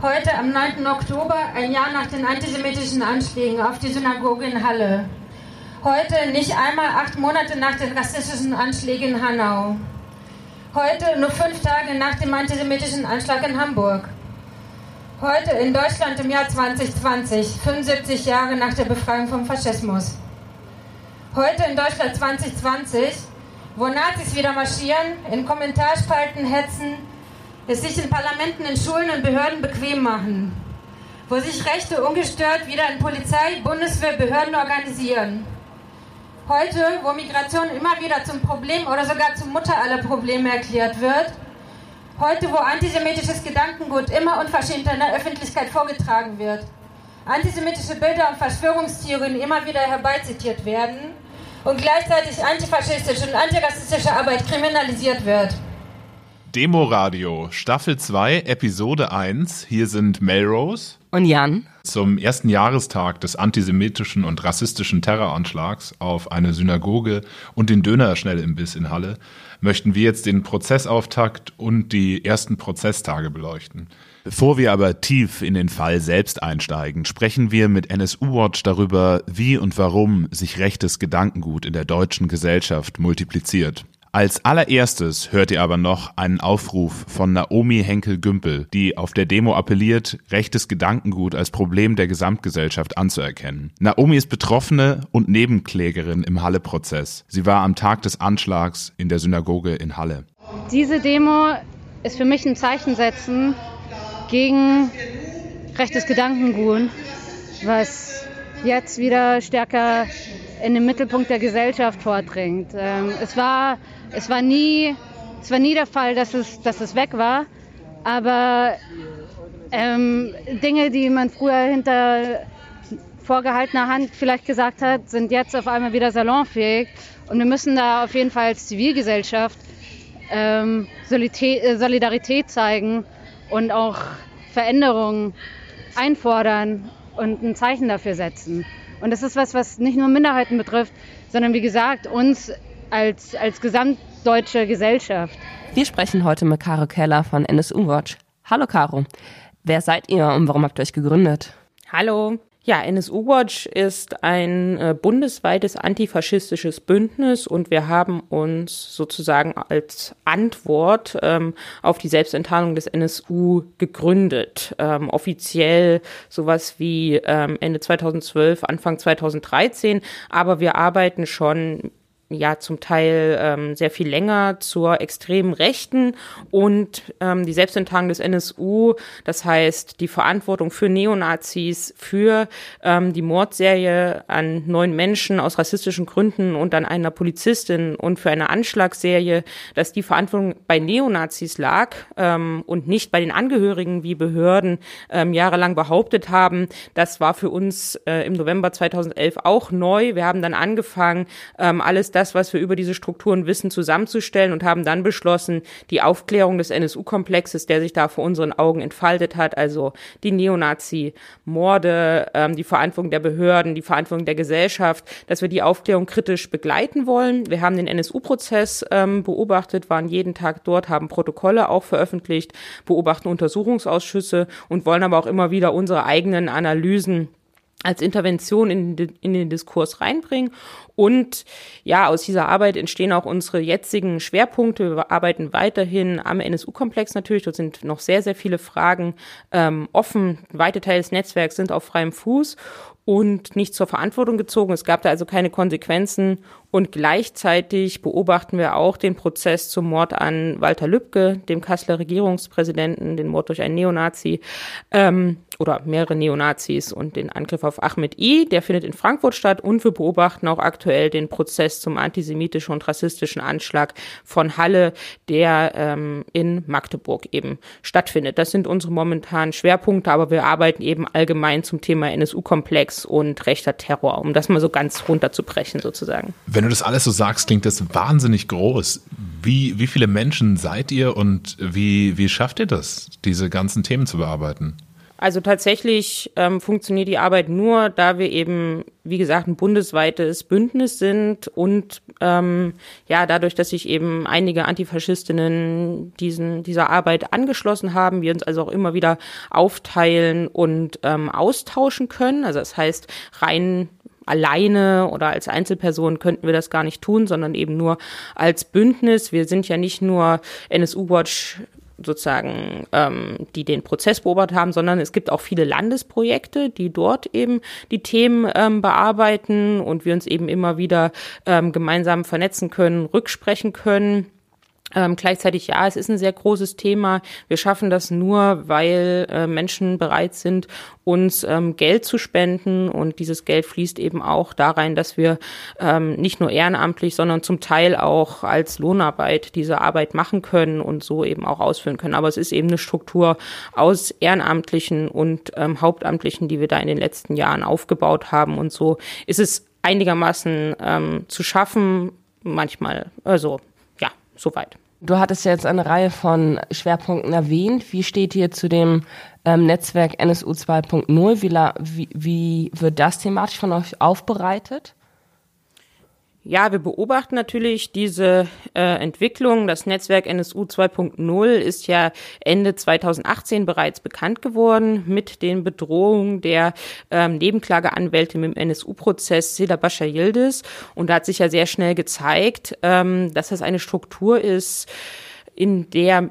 Heute am 9. Oktober, ein Jahr nach den antisemitischen Anschlägen auf die Synagoge in Halle. Heute, nicht einmal acht Monate nach den rassistischen Anschlägen in Hanau. Heute, nur fünf Tage nach dem antisemitischen Anschlag in Hamburg. Heute in Deutschland im Jahr 2020, 75 Jahre nach der Befreiung vom Faschismus. Heute in Deutschland 2020, wo Nazis wieder marschieren, in Kommentarspalten hetzen, es sich in Parlamenten, in Schulen und Behörden bequem machen, wo sich Rechte ungestört wieder in Polizei, Bundeswehr, Behörden organisieren. Heute, wo Migration immer wieder zum Problem oder sogar zum Mutter aller Probleme erklärt wird. Heute, wo antisemitisches Gedankengut immer unverschämter in der Öffentlichkeit vorgetragen wird. Antisemitische Bilder und Verschwörungstheorien immer wieder herbeizitiert werden und gleichzeitig antifaschistische und antirassistische Arbeit kriminalisiert wird. Demoradio, Staffel 2, Episode 1. Hier sind Melrose und Jan. Zum ersten Jahrestag des antisemitischen und rassistischen Terroranschlags auf eine Synagoge und den Dönerschnellimbiss in Halle möchten wir jetzt den Prozessauftakt und die ersten Prozesstage beleuchten. Bevor wir aber tief in den Fall selbst einsteigen, sprechen wir mit NSU Watch darüber, wie und warum sich rechtes Gedankengut in der deutschen Gesellschaft multipliziert. Als allererstes hört ihr aber noch einen Aufruf von Naomi Henkel-Gümpel, die auf der Demo appelliert, rechtes Gedankengut als Problem der Gesamtgesellschaft anzuerkennen. Naomi ist Betroffene und Nebenklägerin im Halle-Prozess. Sie war am Tag des Anschlags in der Synagoge in Halle. Diese Demo ist für mich ein Zeichen setzen gegen rechtes Gedankengut, was jetzt wieder stärker in den Mittelpunkt der Gesellschaft vordringt. Ähm, es war es war nie, es war nie der Fall, dass es, dass es weg war, aber ähm, Dinge, die man früher hinter vorgehaltener Hand vielleicht gesagt hat, sind jetzt auf einmal wieder salonfähig. Und wir müssen da auf jeden Fall als Zivilgesellschaft ähm, Solidarität zeigen und auch Veränderungen einfordern und ein Zeichen dafür setzen. Und das ist was, was nicht nur Minderheiten betrifft, sondern wie gesagt, uns als, als gesamtdeutsche Gesellschaft. Wir sprechen heute mit Caro Keller von NSU Watch. Hallo Caro, wer seid ihr und warum habt ihr euch gegründet? Hallo. Ja, NSU Watch ist ein äh, bundesweites antifaschistisches Bündnis und wir haben uns sozusagen als Antwort ähm, auf die Selbstenttarnung des NSU gegründet. Ähm, offiziell sowas wie ähm, Ende 2012, Anfang 2013, aber wir arbeiten schon ja zum Teil ähm, sehr viel länger zur extremen Rechten und ähm, die Selbstenttarnung des NSU, das heißt die Verantwortung für Neonazis, für ähm, die Mordserie an neun Menschen aus rassistischen Gründen und an einer Polizistin und für eine Anschlagsserie, dass die Verantwortung bei Neonazis lag ähm, und nicht bei den Angehörigen, wie Behörden ähm, jahrelang behauptet haben. Das war für uns äh, im November 2011 auch neu. Wir haben dann angefangen, ähm, alles das, was wir über diese Strukturen wissen, zusammenzustellen und haben dann beschlossen, die Aufklärung des NSU-Komplexes, der sich da vor unseren Augen entfaltet hat, also die Neonazi-Morde, ähm, die Verantwortung der Behörden, die Verantwortung der Gesellschaft, dass wir die Aufklärung kritisch begleiten wollen. Wir haben den NSU-Prozess ähm, beobachtet, waren jeden Tag dort, haben Protokolle auch veröffentlicht, beobachten Untersuchungsausschüsse und wollen aber auch immer wieder unsere eigenen Analysen als Intervention in, in den Diskurs reinbringen. Und ja, aus dieser Arbeit entstehen auch unsere jetzigen Schwerpunkte. Wir arbeiten weiterhin am NSU-Komplex natürlich. Dort sind noch sehr, sehr viele Fragen ähm, offen. Weite Teile des Netzwerks sind auf freiem Fuß und nicht zur Verantwortung gezogen. Es gab da also keine Konsequenzen. Und gleichzeitig beobachten wir auch den Prozess zum Mord an Walter Lübcke, dem Kasseler Regierungspräsidenten, den Mord durch einen Neonazi ähm, oder mehrere Neonazis und den Angriff auf Ahmed I. Der findet in Frankfurt statt. Und wir beobachten auch aktuell den Prozess zum antisemitischen und rassistischen Anschlag von Halle, der ähm, in Magdeburg eben stattfindet. Das sind unsere momentanen Schwerpunkte, aber wir arbeiten eben allgemein zum Thema NSU-Komplex und rechter Terror, um das mal so ganz runterzubrechen sozusagen. Du das alles so sagst, klingt das wahnsinnig groß. Wie, wie viele Menschen seid ihr und wie, wie schafft ihr das, diese ganzen Themen zu bearbeiten? Also tatsächlich ähm, funktioniert die Arbeit nur, da wir eben, wie gesagt, ein bundesweites Bündnis sind und ähm, ja, dadurch, dass sich eben einige Antifaschistinnen diesen, dieser Arbeit angeschlossen haben, wir uns also auch immer wieder aufteilen und ähm, austauschen können. Also das heißt, rein alleine oder als Einzelperson könnten wir das gar nicht tun, sondern eben nur als Bündnis. Wir sind ja nicht nur NSU Watch sozusagen, ähm, die den Prozess beobachtet haben, sondern es gibt auch viele Landesprojekte, die dort eben die Themen ähm, bearbeiten und wir uns eben immer wieder ähm, gemeinsam vernetzen können, rücksprechen können. Ähm, gleichzeitig ja, es ist ein sehr großes Thema. Wir schaffen das nur, weil äh, Menschen bereit sind, uns ähm, Geld zu spenden und dieses Geld fließt eben auch da rein, dass wir ähm, nicht nur ehrenamtlich, sondern zum Teil auch als Lohnarbeit diese Arbeit machen können und so eben auch ausführen können. Aber es ist eben eine Struktur aus Ehrenamtlichen und ähm, Hauptamtlichen, die wir da in den letzten Jahren aufgebaut haben und so ist es einigermaßen ähm, zu schaffen, manchmal, also Soweit. Du hattest ja jetzt eine Reihe von Schwerpunkten erwähnt. Wie steht ihr zu dem ähm, Netzwerk NSU 2.0? Wie, wie, wie wird das thematisch von euch aufbereitet? Ja, wir beobachten natürlich diese äh, Entwicklung. Das Netzwerk NSU 2.0 ist ja Ende 2018 bereits bekannt geworden mit den Bedrohungen der ähm, Nebenklageanwältin im NSU-Prozess Seda Bascha Yildiz. Und da hat sich ja sehr schnell gezeigt, ähm, dass das eine Struktur ist, in der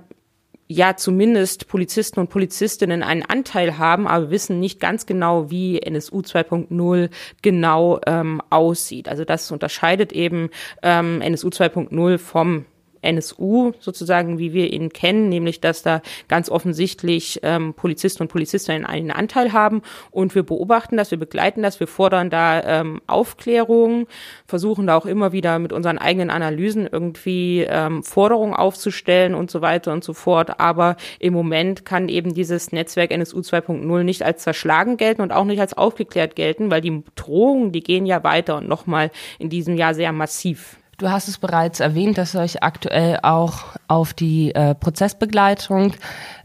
ja zumindest Polizisten und Polizistinnen einen Anteil haben, aber wissen nicht ganz genau, wie NSU 2.0 genau ähm, aussieht. Also das unterscheidet eben ähm, NSU 2.0 vom NSU sozusagen, wie wir ihn kennen, nämlich dass da ganz offensichtlich ähm, Polizisten und Polizistinnen einen Anteil haben und wir beobachten das, wir begleiten das, wir fordern da ähm, Aufklärung, versuchen da auch immer wieder mit unseren eigenen Analysen irgendwie ähm, Forderungen aufzustellen und so weiter und so fort. Aber im Moment kann eben dieses Netzwerk NSU 2.0 nicht als zerschlagen gelten und auch nicht als aufgeklärt gelten, weil die Drohungen, die gehen ja weiter und nochmal in diesem Jahr sehr massiv. Du hast es bereits erwähnt, dass ihr euch aktuell auch auf die äh, Prozessbegleitung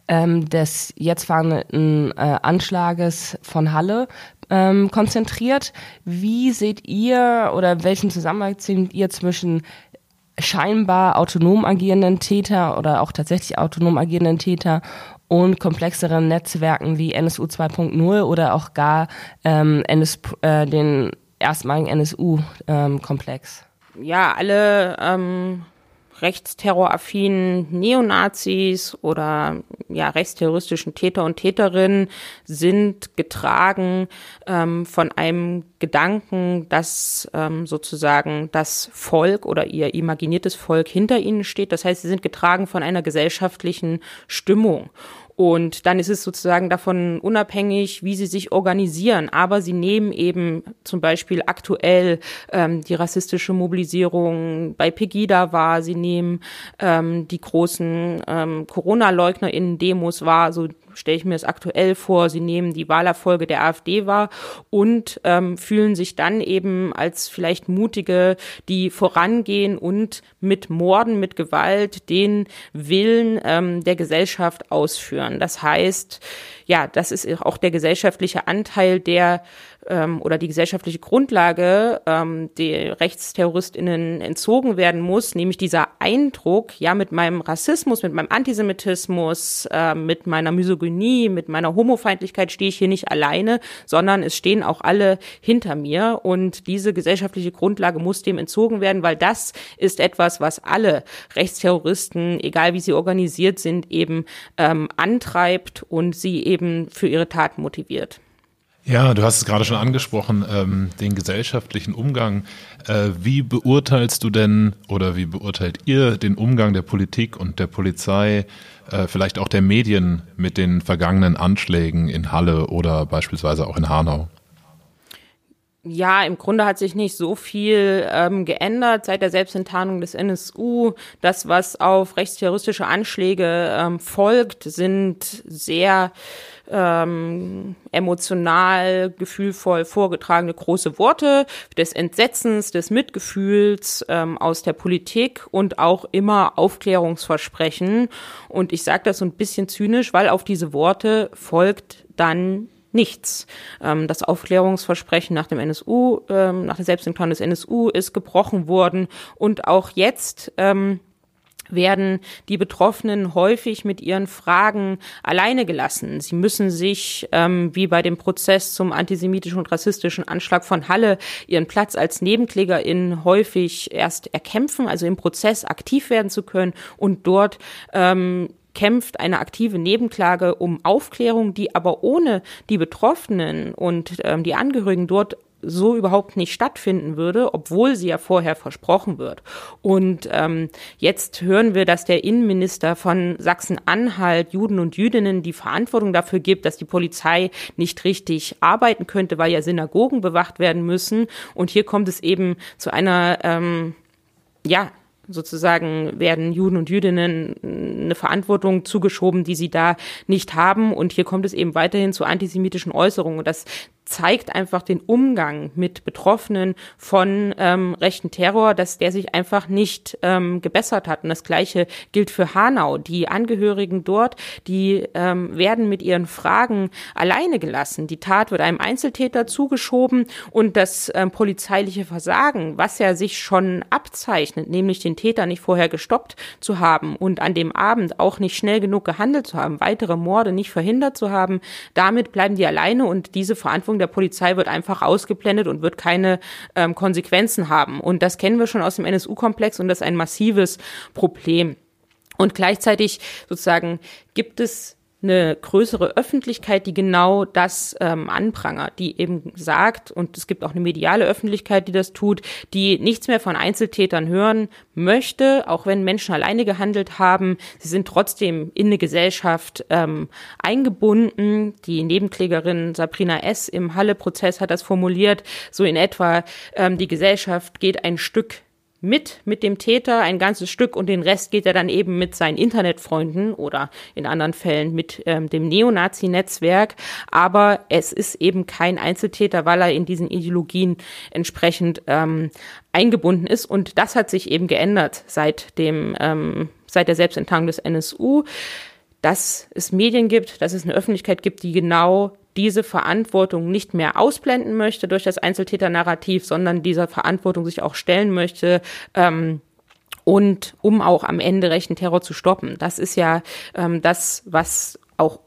ähm, des jetzt fahrenden äh, Anschlages von Halle ähm, konzentriert. Wie seht ihr oder welchen Zusammenhang seht ihr zwischen scheinbar autonom agierenden Täter oder auch tatsächlich autonom agierenden Täter und komplexeren Netzwerken wie NSU 2.0 oder auch gar ähm, NS, äh, den erstmaligen NSU-Komplex? Ja, alle ähm, rechtsterroraffinen Neonazis oder ja rechtsterroristischen Täter und Täterinnen sind getragen ähm, von einem Gedanken, dass ähm, sozusagen das Volk oder ihr imaginiertes Volk hinter ihnen steht. Das heißt, sie sind getragen von einer gesellschaftlichen Stimmung. Und dann ist es sozusagen davon unabhängig, wie sie sich organisieren. Aber sie nehmen eben zum Beispiel aktuell ähm, die rassistische Mobilisierung bei Pegida wahr. Sie nehmen ähm, die großen ähm, Corona-LeugnerInnen-Demos wahr. So stelle ich mir es aktuell vor, sie nehmen die Wahlerfolge der AfD wahr und ähm, fühlen sich dann eben als vielleicht mutige, die vorangehen und mit Morden, mit Gewalt den Willen ähm, der Gesellschaft ausführen. Das heißt, ja, das ist auch der gesellschaftliche Anteil, der ähm, oder die gesellschaftliche Grundlage ähm, der RechtsterroristInnen entzogen werden muss, nämlich dieser Eindruck, ja, mit meinem Rassismus, mit meinem Antisemitismus, äh, mit meiner Misogynie, mit meiner Homofeindlichkeit stehe ich hier nicht alleine, sondern es stehen auch alle hinter mir und diese gesellschaftliche Grundlage muss dem entzogen werden, weil das ist etwas, was alle Rechtsterroristen, egal wie sie organisiert sind, eben ähm, antreibt und sie eben für ihre Taten motiviert. Ja, du hast es gerade schon angesprochen, ähm, den gesellschaftlichen Umgang. Äh, wie beurteilst du denn oder wie beurteilt ihr den Umgang der Politik und der Polizei, äh, vielleicht auch der Medien mit den vergangenen Anschlägen in Halle oder beispielsweise auch in Hanau? Ja, im Grunde hat sich nicht so viel ähm, geändert seit der Selbstenttarnung des NSU. Das, was auf rechtsterroristische Anschläge ähm, folgt, sind sehr ähm, emotional, gefühlvoll vorgetragene große Worte des Entsetzens, des Mitgefühls ähm, aus der Politik und auch immer Aufklärungsversprechen. Und ich sage das so ein bisschen zynisch, weil auf diese Worte folgt dann nichts. Ähm, das Aufklärungsversprechen nach dem NSU, ähm, nach der Selbstenttarnung des NSU ist gebrochen worden und auch jetzt ähm, werden die Betroffenen häufig mit ihren Fragen alleine gelassen. Sie müssen sich, ähm, wie bei dem Prozess zum antisemitischen und rassistischen Anschlag von Halle, ihren Platz als Nebenklägerin häufig erst erkämpfen, also im Prozess aktiv werden zu können und dort ähm, kämpft eine aktive Nebenklage um Aufklärung, die aber ohne die Betroffenen und ähm, die Angehörigen dort so überhaupt nicht stattfinden würde, obwohl sie ja vorher versprochen wird. Und ähm, jetzt hören wir, dass der Innenminister von Sachsen-Anhalt Juden und Jüdinnen die Verantwortung dafür gibt, dass die Polizei nicht richtig arbeiten könnte, weil ja Synagogen bewacht werden müssen. Und hier kommt es eben zu einer ähm, ja, sozusagen werden Juden und Jüdinnen eine Verantwortung zugeschoben, die sie da nicht haben. Und hier kommt es eben weiterhin zu antisemitischen Äußerungen. Und das zeigt einfach den Umgang mit Betroffenen von ähm, rechten Terror, dass der sich einfach nicht ähm, gebessert hat. Und das Gleiche gilt für Hanau. Die Angehörigen dort, die ähm, werden mit ihren Fragen alleine gelassen. Die Tat wird einem Einzeltäter zugeschoben und das ähm, polizeiliche Versagen, was ja sich schon abzeichnet, nämlich den Täter nicht vorher gestoppt zu haben und an dem Abend auch nicht schnell genug gehandelt zu haben, weitere Morde nicht verhindert zu haben, damit bleiben die alleine und diese Verantwortung der Polizei wird einfach ausgeblendet und wird keine ähm, Konsequenzen haben. Und das kennen wir schon aus dem NSU-Komplex und das ist ein massives Problem. Und gleichzeitig sozusagen gibt es eine größere Öffentlichkeit, die genau das ähm, anprangert, die eben sagt, und es gibt auch eine mediale Öffentlichkeit, die das tut, die nichts mehr von Einzeltätern hören möchte, auch wenn Menschen alleine gehandelt haben. Sie sind trotzdem in eine Gesellschaft ähm, eingebunden. Die Nebenklägerin Sabrina S. im Halle-Prozess hat das formuliert, so in etwa, ähm, die Gesellschaft geht ein Stück mit, mit dem Täter ein ganzes Stück und den Rest geht er dann eben mit seinen Internetfreunden oder in anderen Fällen mit ähm, dem Neonazi-Netzwerk. Aber es ist eben kein Einzeltäter, weil er in diesen Ideologien entsprechend ähm, eingebunden ist. Und das hat sich eben geändert seit dem, ähm, seit der Selbstenttarnung des NSU dass es Medien gibt, dass es eine Öffentlichkeit gibt, die genau diese Verantwortung nicht mehr ausblenden möchte durch das Einzeltäter-Narrativ, sondern dieser Verantwortung sich auch stellen möchte. Ähm, und um auch am Ende rechten Terror zu stoppen. Das ist ja ähm, das, was auch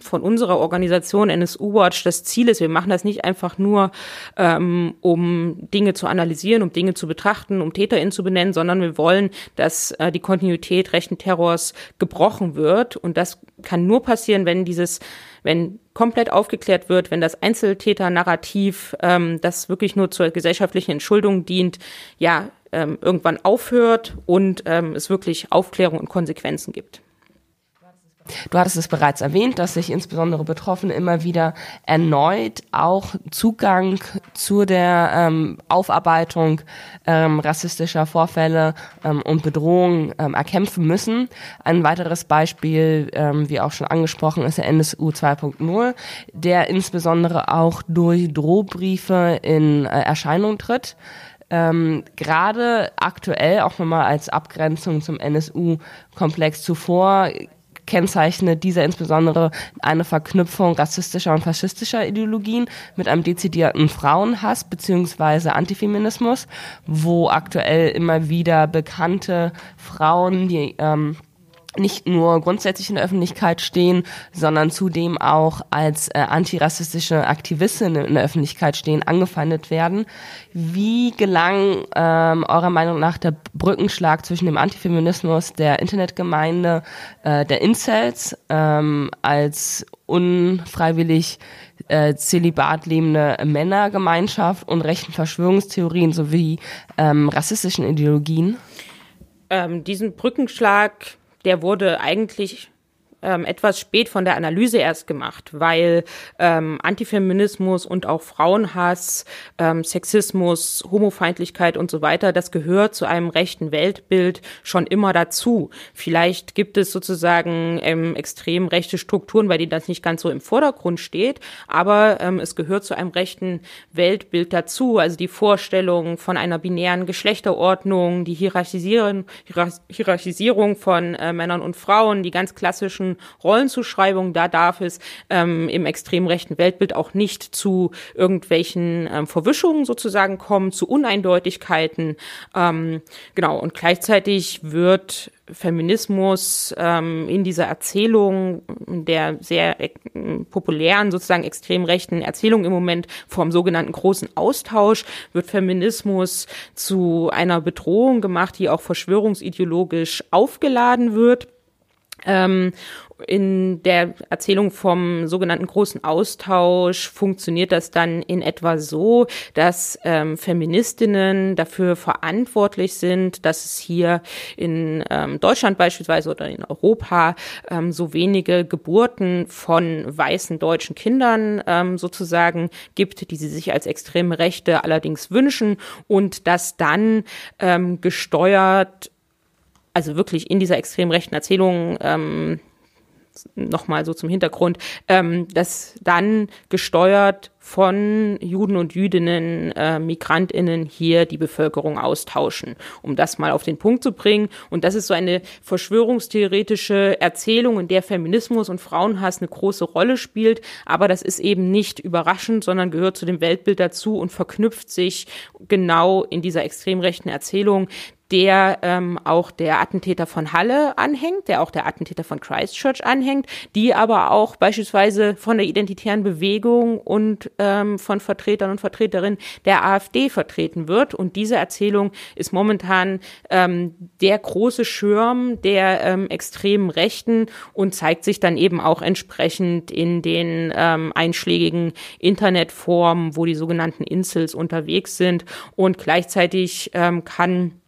von unserer Organisation NSU Watch das Ziel ist. Wir machen das nicht einfach nur, ähm, um Dinge zu analysieren, um Dinge zu betrachten, um TäterInnen zu benennen, sondern wir wollen, dass äh, die Kontinuität rechten Terrors gebrochen wird. Und das kann nur passieren, wenn dieses, wenn komplett aufgeklärt wird, wenn das Einzeltäter-Narrativ, ähm, das wirklich nur zur gesellschaftlichen Entschuldung dient, ja, ähm, irgendwann aufhört und ähm, es wirklich Aufklärung und Konsequenzen gibt. Du hattest es bereits erwähnt, dass sich insbesondere Betroffene immer wieder erneut auch Zugang zu der ähm, Aufarbeitung ähm, rassistischer Vorfälle ähm, und Bedrohungen ähm, erkämpfen müssen. Ein weiteres Beispiel, ähm, wie auch schon angesprochen, ist der NSU 2.0, der insbesondere auch durch Drohbriefe in äh, Erscheinung tritt. Ähm, gerade aktuell auch nochmal als Abgrenzung zum NSU-Komplex zuvor kennzeichnet dieser insbesondere eine Verknüpfung rassistischer und faschistischer Ideologien mit einem dezidierten Frauenhass beziehungsweise Antifeminismus, wo aktuell immer wieder bekannte Frauen, die ähm, nicht nur grundsätzlich in der Öffentlichkeit stehen, sondern zudem auch als äh, antirassistische Aktivistinnen in der Öffentlichkeit stehen, angefeindet werden. Wie gelang ähm, eurer Meinung nach der Brückenschlag zwischen dem Antifeminismus der Internetgemeinde, äh, der Incels ähm, als unfreiwillig äh, zelibat lebende Männergemeinschaft und rechten Verschwörungstheorien sowie ähm, rassistischen Ideologien? Ähm, diesen Brückenschlag der wurde eigentlich ähm, etwas spät von der Analyse erst gemacht, weil ähm, Antifeminismus und auch Frauenhass, ähm, Sexismus, Homofeindlichkeit und so weiter, das gehört zu einem rechten Weltbild schon immer dazu. Vielleicht gibt es sozusagen ähm, extrem rechte Strukturen, bei denen das nicht ganz so im Vordergrund steht, aber ähm, es gehört zu einem rechten Weltbild dazu. Also die Vorstellung von einer binären Geschlechterordnung, die Hierarchisierung, Hierarchisierung von äh, Männern und Frauen, die ganz klassischen Rollenzuschreibungen, da darf es ähm, im extrem rechten Weltbild auch nicht zu irgendwelchen ähm, Verwischungen sozusagen kommen, zu Uneindeutigkeiten. Ähm, genau, und gleichzeitig wird Feminismus ähm, in dieser Erzählung der sehr äh, populären, sozusagen extrem rechten Erzählung im Moment vom sogenannten großen Austausch, wird Feminismus zu einer Bedrohung gemacht, die auch verschwörungsideologisch aufgeladen wird. Ähm, in der Erzählung vom sogenannten großen Austausch funktioniert das dann in etwa so, dass ähm, Feministinnen dafür verantwortlich sind, dass es hier in ähm, Deutschland beispielsweise oder in Europa ähm, so wenige Geburten von weißen deutschen Kindern ähm, sozusagen gibt, die sie sich als extreme Rechte allerdings wünschen und dass dann ähm, gesteuert also wirklich in dieser extrem rechten Erzählung ähm, nochmal so zum Hintergrund, ähm, dass dann gesteuert von Juden und Jüdinnen, äh, Migrantinnen hier die Bevölkerung austauschen, um das mal auf den Punkt zu bringen. Und das ist so eine verschwörungstheoretische Erzählung, in der Feminismus und Frauenhass eine große Rolle spielt. Aber das ist eben nicht überraschend, sondern gehört zu dem Weltbild dazu und verknüpft sich genau in dieser extrem rechten Erzählung, der ähm, auch der Attentäter von Halle anhängt, der auch der Attentäter von Christchurch anhängt, die aber auch beispielsweise von der identitären Bewegung und ähm, von Vertretern und Vertreterinnen der AfD vertreten wird. Und diese Erzählung ist momentan ähm, der große Schirm der ähm, extremen Rechten und zeigt sich dann eben auch entsprechend in den ähm, einschlägigen Internetformen, wo die sogenannten Insels unterwegs sind. Und gleichzeitig ähm, kann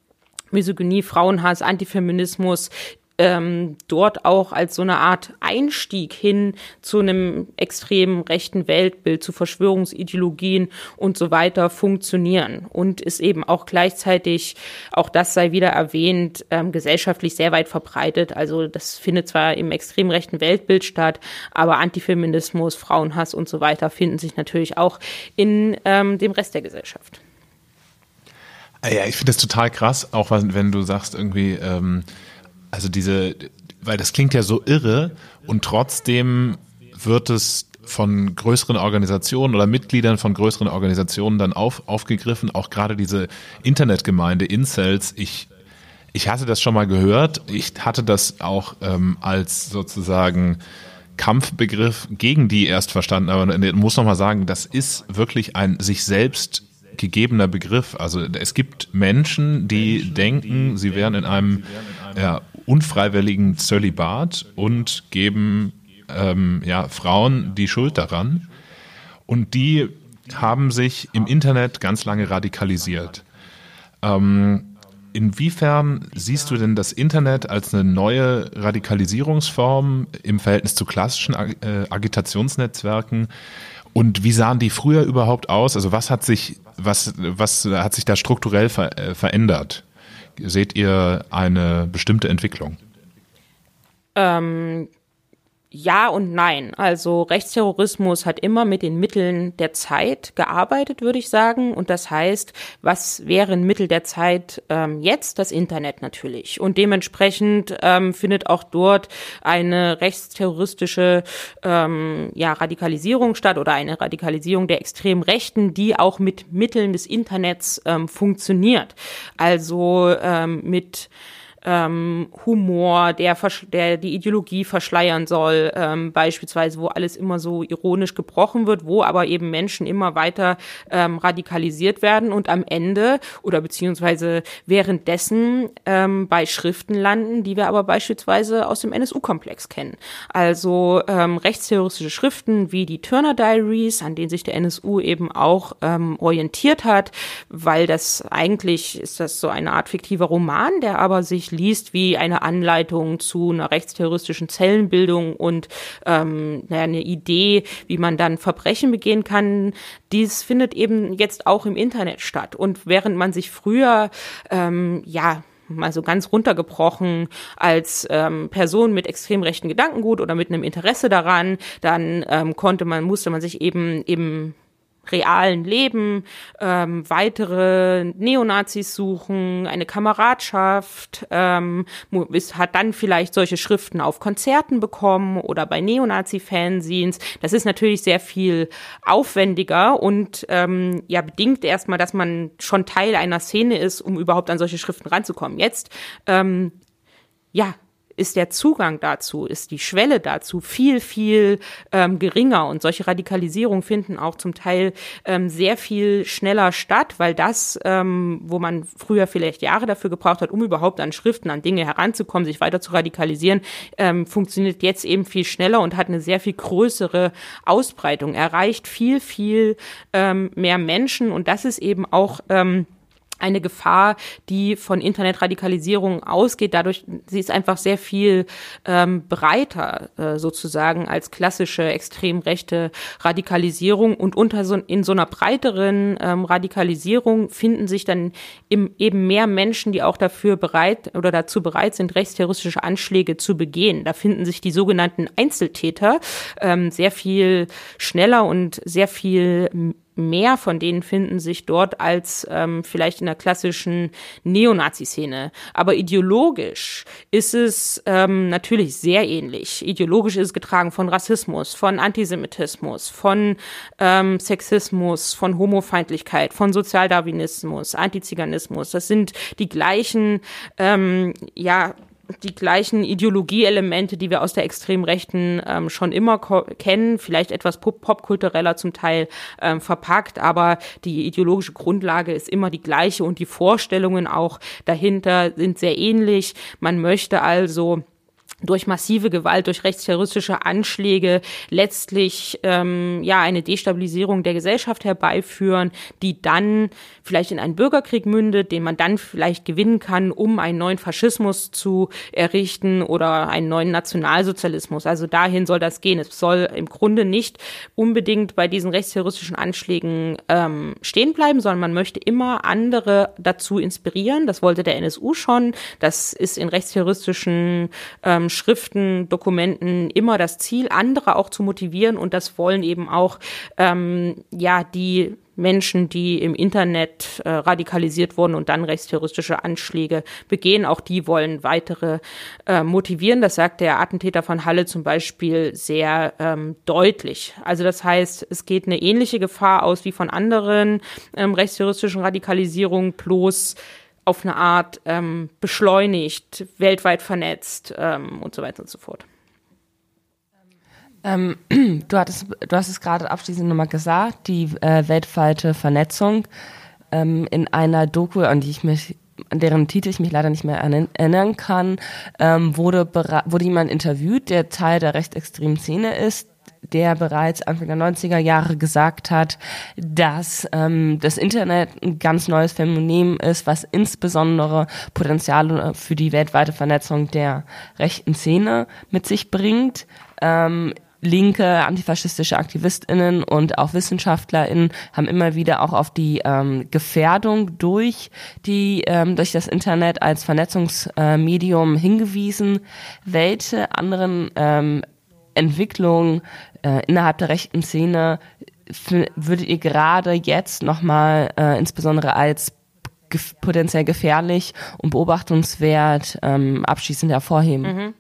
Misogynie, Frauenhass, Antifeminismus ähm, dort auch als so eine Art Einstieg hin zu einem extrem rechten Weltbild, zu Verschwörungsideologien und so weiter funktionieren und ist eben auch gleichzeitig, auch das sei wieder erwähnt, ähm, gesellschaftlich sehr weit verbreitet. Also das findet zwar im extrem rechten Weltbild statt, aber Antifeminismus, Frauenhass und so weiter finden sich natürlich auch in ähm, dem Rest der Gesellschaft. Ah ja, ich finde das total krass, auch wenn du sagst irgendwie, ähm, also diese, weil das klingt ja so irre und trotzdem wird es von größeren Organisationen oder Mitgliedern von größeren Organisationen dann auf, aufgegriffen, auch gerade diese Internetgemeinde Incels. Ich, ich hatte das schon mal gehört, ich hatte das auch ähm, als sozusagen Kampfbegriff gegen die erst verstanden, aber muss noch mal sagen, das ist wirklich ein sich selbst gegebener Begriff. Also es gibt Menschen, die denken, sie wären in einem ja, unfreiwilligen Zölibat und geben ähm, ja, Frauen die Schuld daran. Und die haben sich im Internet ganz lange radikalisiert. Ähm, inwiefern siehst du denn das Internet als eine neue Radikalisierungsform im Verhältnis zu klassischen äh, Agitationsnetzwerken? Und wie sahen die früher überhaupt aus? Also was hat sich, was, was hat sich da strukturell ver, äh, verändert? Seht ihr eine bestimmte Entwicklung? Ähm, ja und nein. Also Rechtsterrorismus hat immer mit den Mitteln der Zeit gearbeitet, würde ich sagen. Und das heißt, was wäre ein Mittel der Zeit ähm, jetzt? Das Internet natürlich. Und dementsprechend ähm, findet auch dort eine rechtsterroristische ähm, ja, Radikalisierung statt oder eine Radikalisierung der extremen Rechten, die auch mit Mitteln des Internets ähm, funktioniert. Also ähm, mit ähm, Humor, der, der die Ideologie verschleiern soll, ähm, beispielsweise, wo alles immer so ironisch gebrochen wird, wo aber eben Menschen immer weiter ähm, radikalisiert werden und am Ende oder beziehungsweise währenddessen ähm, bei Schriften landen, die wir aber beispielsweise aus dem NSU-Komplex kennen. Also ähm, rechtsterroristische Schriften wie die Turner Diaries, an denen sich der NSU eben auch ähm, orientiert hat, weil das eigentlich ist das so eine Art fiktiver Roman, der aber sich liest wie eine Anleitung zu einer rechtsterroristischen Zellenbildung und ähm, naja, eine Idee, wie man dann Verbrechen begehen kann, dies findet eben jetzt auch im Internet statt. Und während man sich früher ähm, ja mal so ganz runtergebrochen als ähm, Person mit extrem rechten Gedankengut oder mit einem Interesse daran, dann ähm, konnte man, musste man sich eben eben realen Leben ähm, weitere Neonazis suchen, eine Kameradschaft, ähm, hat dann vielleicht solche Schriften auf Konzerten bekommen oder bei Neonazi-Fanzines. Das ist natürlich sehr viel aufwendiger und ähm, ja bedingt erstmal, dass man schon Teil einer Szene ist, um überhaupt an solche Schriften ranzukommen. Jetzt ähm, ja, ist der Zugang dazu, ist die Schwelle dazu viel, viel ähm, geringer. Und solche Radikalisierungen finden auch zum Teil ähm, sehr viel schneller statt, weil das, ähm, wo man früher vielleicht Jahre dafür gebraucht hat, um überhaupt an Schriften, an Dinge heranzukommen, sich weiter zu radikalisieren, ähm, funktioniert jetzt eben viel schneller und hat eine sehr viel größere Ausbreitung, erreicht viel, viel ähm, mehr Menschen. Und das ist eben auch ähm, eine Gefahr, die von Internetradikalisierung ausgeht. Dadurch, sie ist einfach sehr viel ähm, breiter äh, sozusagen als klassische extrem rechte Radikalisierung. Und unter so, in so einer breiteren ähm, Radikalisierung finden sich dann im, eben mehr Menschen, die auch dafür bereit oder dazu bereit sind, rechtsterroristische Anschläge zu begehen. Da finden sich die sogenannten Einzeltäter ähm, sehr viel schneller und sehr viel mehr von denen finden sich dort als ähm, vielleicht in der klassischen Neonazi-Szene. Aber ideologisch ist es ähm, natürlich sehr ähnlich. Ideologisch ist es getragen von Rassismus, von Antisemitismus, von ähm, Sexismus, von Homofeindlichkeit, von Sozialdarwinismus, Antiziganismus. Das sind die gleichen, ähm, ja, die gleichen Ideologieelemente, die wir aus der extrem Rechten ähm, schon immer kennen, vielleicht etwas pop popkultureller zum Teil ähm, verpackt, aber die ideologische Grundlage ist immer die gleiche und die Vorstellungen auch dahinter sind sehr ähnlich. Man möchte also durch massive Gewalt, durch rechtsterroristische Anschläge letztlich ähm, ja eine Destabilisierung der Gesellschaft herbeiführen, die dann vielleicht in einen Bürgerkrieg mündet, den man dann vielleicht gewinnen kann, um einen neuen Faschismus zu errichten oder einen neuen Nationalsozialismus. Also dahin soll das gehen. Es soll im Grunde nicht unbedingt bei diesen rechtsterroristischen Anschlägen ähm, stehen bleiben, sondern man möchte immer andere dazu inspirieren. Das wollte der NSU schon. Das ist in rechtsterroristischen ähm, Schriften, Dokumenten immer das Ziel, andere auch zu motivieren und das wollen eben auch ähm, ja die Menschen, die im Internet äh, radikalisiert wurden und dann rechtsterroristische Anschläge begehen. Auch die wollen weitere äh, motivieren. Das sagt der Attentäter von Halle zum Beispiel sehr ähm, deutlich. Also das heißt, es geht eine ähnliche Gefahr aus wie von anderen ähm, rechtsterroristischen Radikalisierungen, bloß auf eine Art ähm, beschleunigt, weltweit vernetzt ähm, und so weiter und so fort. Ähm, du, hattest, du hast es gerade abschließend nochmal gesagt, die äh, weltweite Vernetzung ähm, in einer Doku, an die ich mich an deren Titel ich mich leider nicht mehr erinnern kann, ähm, wurde, wurde jemand interviewt, der Teil der rechtsextremen Szene ist, der bereits Anfang der 90er Jahre gesagt hat, dass ähm, das Internet ein ganz neues Phänomen ist, was insbesondere Potenziale für die weltweite Vernetzung der rechten Szene mit sich bringt. Ähm, linke antifaschistische AktivistInnen und auch WissenschaftlerInnen haben immer wieder auch auf die ähm, Gefährdung durch die ähm, durch das Internet als Vernetzungsmedium äh, hingewiesen. Welche anderen ähm, Entwicklungen äh, innerhalb der rechten Szene würdet ihr gerade jetzt nochmal äh, insbesondere als gef potenziell gefährlich und beobachtungswert ähm, abschließend hervorheben? Mhm.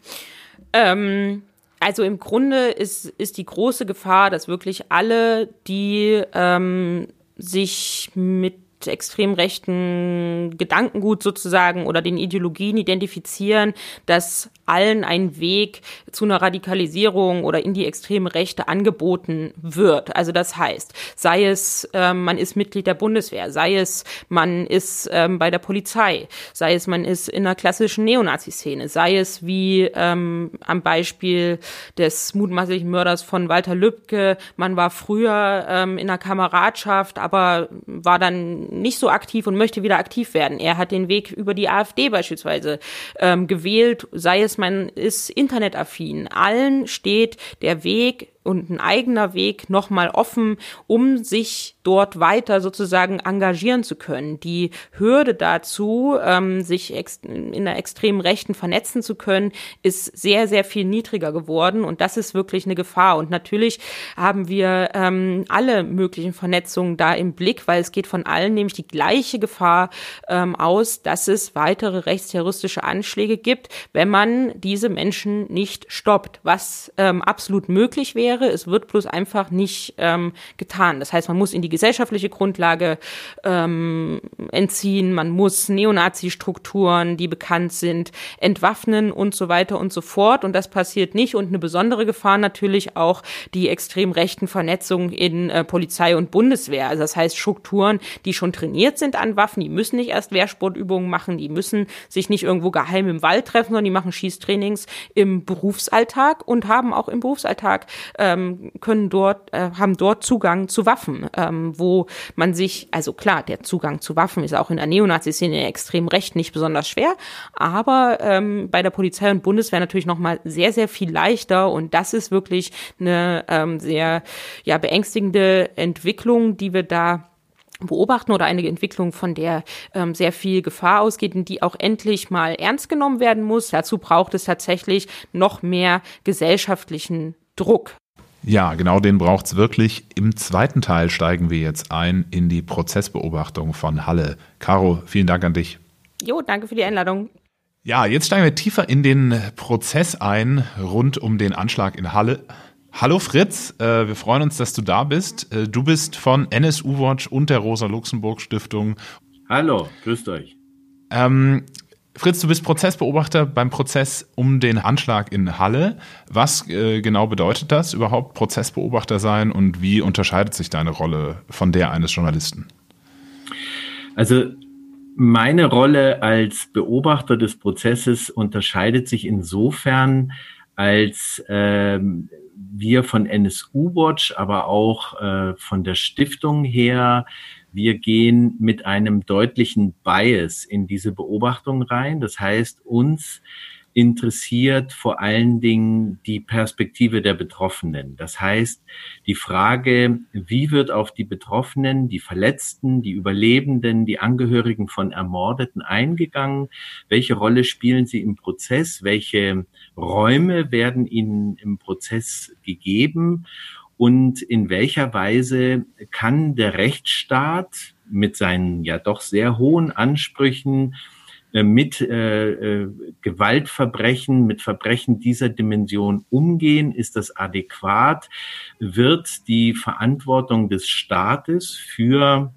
Ähm also im Grunde ist, ist die große Gefahr, dass wirklich alle, die ähm, sich mit extrem rechten Gedankengut sozusagen oder den Ideologien identifizieren, dass allen ein Weg zu einer Radikalisierung oder in die extreme Rechte angeboten wird. Also das heißt, sei es, ähm, man ist Mitglied der Bundeswehr, sei es, man ist ähm, bei der Polizei, sei es, man ist in einer klassischen Neonazi-Szene, sei es wie ähm, am Beispiel des mutmaßlichen Mörders von Walter Lübcke, man war früher ähm, in einer Kameradschaft, aber war dann nicht so aktiv und möchte wieder aktiv werden. Er hat den Weg über die AfD beispielsweise ähm, gewählt, sei es man ist internetaffin. Allen steht der Weg und ein eigener Weg nochmal offen, um sich dort weiter sozusagen engagieren zu können. Die Hürde dazu, ähm, sich in der extremen Rechten vernetzen zu können, ist sehr, sehr viel niedriger geworden und das ist wirklich eine Gefahr. Und natürlich haben wir ähm, alle möglichen Vernetzungen da im Blick, weil es geht von allen nämlich die gleiche Gefahr ähm, aus, dass es weitere rechtsterroristische Anschläge gibt, wenn man diese Menschen nicht stoppt, was ähm, absolut möglich wäre wäre. Es wird bloß einfach nicht ähm, getan. Das heißt, man muss in die gesellschaftliche Grundlage ähm, entziehen, man muss Neonazi-Strukturen, die bekannt sind, entwaffnen und so weiter und so fort. Und das passiert nicht. Und eine besondere Gefahr natürlich auch die extrem rechten Vernetzungen in äh, Polizei und Bundeswehr. Also das heißt, Strukturen, die schon trainiert sind an Waffen, die müssen nicht erst Wehrsportübungen machen, die müssen sich nicht irgendwo geheim im Wald treffen, sondern die machen Schießtrainings im Berufsalltag und haben auch im Berufsalltag äh, ähm, können dort, äh, haben dort Zugang zu Waffen, ähm, wo man sich, also klar, der Zugang zu Waffen ist auch in der Neonazi-Szene extrem recht nicht besonders schwer, aber ähm, bei der Polizei und Bundeswehr natürlich nochmal sehr, sehr viel leichter und das ist wirklich eine ähm, sehr ja, beängstigende Entwicklung, die wir da beobachten oder eine Entwicklung, von der ähm, sehr viel Gefahr ausgeht und die auch endlich mal ernst genommen werden muss. Dazu braucht es tatsächlich noch mehr gesellschaftlichen Druck. Ja, genau den braucht es wirklich. Im zweiten Teil steigen wir jetzt ein in die Prozessbeobachtung von Halle. Caro, vielen Dank an dich. Jo, danke für die Einladung. Ja, jetzt steigen wir tiefer in den Prozess ein rund um den Anschlag in Halle. Hallo Fritz, äh, wir freuen uns, dass du da bist. Äh, du bist von NSU Watch und der Rosa-Luxemburg-Stiftung. Hallo, grüßt euch. Ähm, Fritz, du bist Prozessbeobachter beim Prozess um den Anschlag in Halle. Was äh, genau bedeutet das überhaupt, Prozessbeobachter sein und wie unterscheidet sich deine Rolle von der eines Journalisten? Also meine Rolle als Beobachter des Prozesses unterscheidet sich insofern, als ähm, wir von NSU Watch, aber auch äh, von der Stiftung her wir gehen mit einem deutlichen Bias in diese Beobachtung rein. Das heißt, uns interessiert vor allen Dingen die Perspektive der Betroffenen. Das heißt, die Frage, wie wird auf die Betroffenen, die Verletzten, die Überlebenden, die Angehörigen von Ermordeten eingegangen? Welche Rolle spielen sie im Prozess? Welche Räume werden ihnen im Prozess gegeben? Und in welcher Weise kann der Rechtsstaat mit seinen ja doch sehr hohen Ansprüchen äh, mit äh, äh, Gewaltverbrechen, mit Verbrechen dieser Dimension umgehen? Ist das adäquat? Wird die Verantwortung des Staates für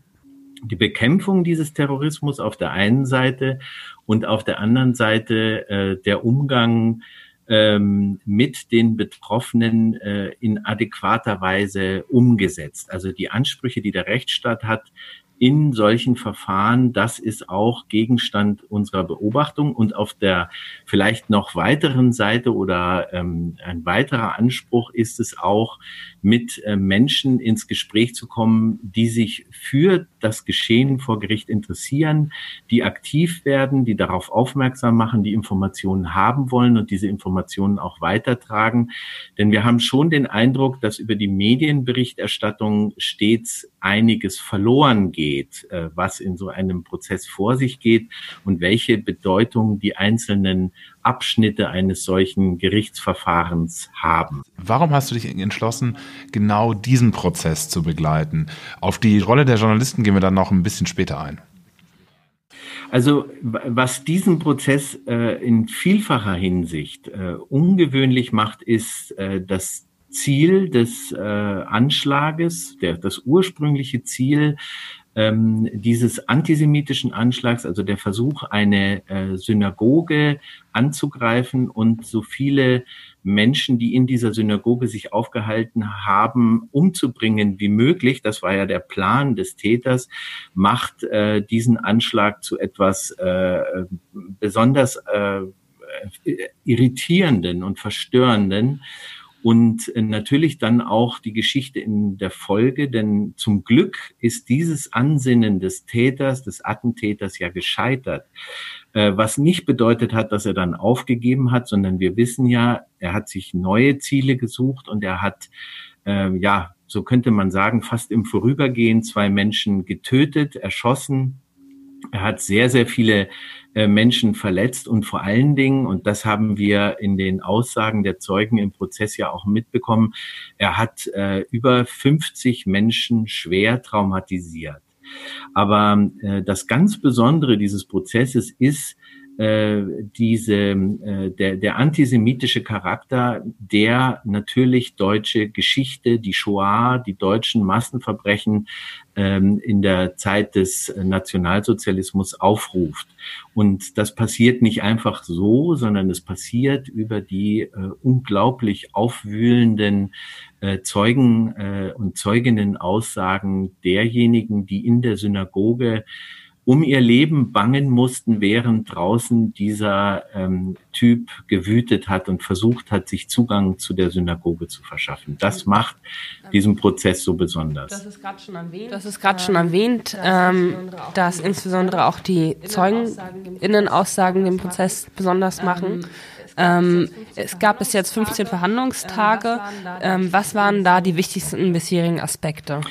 die Bekämpfung dieses Terrorismus auf der einen Seite und auf der anderen Seite äh, der Umgang ähm, mit den Betroffenen äh, in adäquater Weise umgesetzt. Also die Ansprüche, die der Rechtsstaat hat, in solchen Verfahren, das ist auch Gegenstand unserer Beobachtung. Und auf der vielleicht noch weiteren Seite oder ähm, ein weiterer Anspruch ist es auch, mit äh, Menschen ins Gespräch zu kommen, die sich für das Geschehen vor Gericht interessieren, die aktiv werden, die darauf aufmerksam machen, die Informationen haben wollen und diese Informationen auch weitertragen. Denn wir haben schon den Eindruck, dass über die Medienberichterstattung stets einiges verloren geht, äh, was in so einem Prozess vor sich geht und welche Bedeutung die einzelnen Abschnitte eines solchen Gerichtsverfahrens haben. Warum hast du dich entschlossen, genau diesen Prozess zu begleiten? Auf die Rolle der Journalisten gehen wir dann noch ein bisschen später ein. Also was diesen Prozess äh, in vielfacher Hinsicht äh, ungewöhnlich macht, ist äh, das Ziel des äh, Anschlages, der, das ursprüngliche Ziel, ähm, dieses antisemitischen Anschlags, also der Versuch, eine äh, Synagoge anzugreifen und so viele Menschen, die in dieser Synagoge sich aufgehalten haben, umzubringen wie möglich, das war ja der Plan des Täters, macht äh, diesen Anschlag zu etwas äh, besonders äh, irritierenden und verstörenden und äh, natürlich dann auch die Geschichte in der Folge, denn zum Glück ist dieses Ansinnen des Täters, des Attentäters ja gescheitert, äh, was nicht bedeutet hat, dass er dann aufgegeben hat, sondern wir wissen ja, er hat sich neue Ziele gesucht und er hat, äh, ja, so könnte man sagen, fast im Vorübergehen zwei Menschen getötet, erschossen. Er hat sehr, sehr viele Menschen verletzt und vor allen Dingen, und das haben wir in den Aussagen der Zeugen im Prozess ja auch mitbekommen, er hat äh, über 50 Menschen schwer traumatisiert. Aber äh, das ganz Besondere dieses Prozesses ist, äh, diese, äh, der, der antisemitische Charakter, der natürlich deutsche Geschichte, die Shoah, die deutschen Massenverbrechen ähm, in der Zeit des Nationalsozialismus aufruft. Und das passiert nicht einfach so, sondern es passiert über die äh, unglaublich aufwühlenden äh, Zeugen äh, und Zeuginnen-Aussagen derjenigen, die in der Synagoge um ihr Leben bangen mussten, während draußen dieser ähm, Typ gewütet hat und versucht hat, sich Zugang zu der Synagoge zu verschaffen. Das macht diesen Prozess so besonders. Das ist gerade schon erwähnt. Das ist gerade schon erwähnt, ähm, dass insbesondere auch die Zeugeninnenaussagen den Prozess besonders machen. Ähm, es gab bis jetzt 15 Verhandlungstage. Ähm, was waren da die wichtigsten bisherigen Aspekte?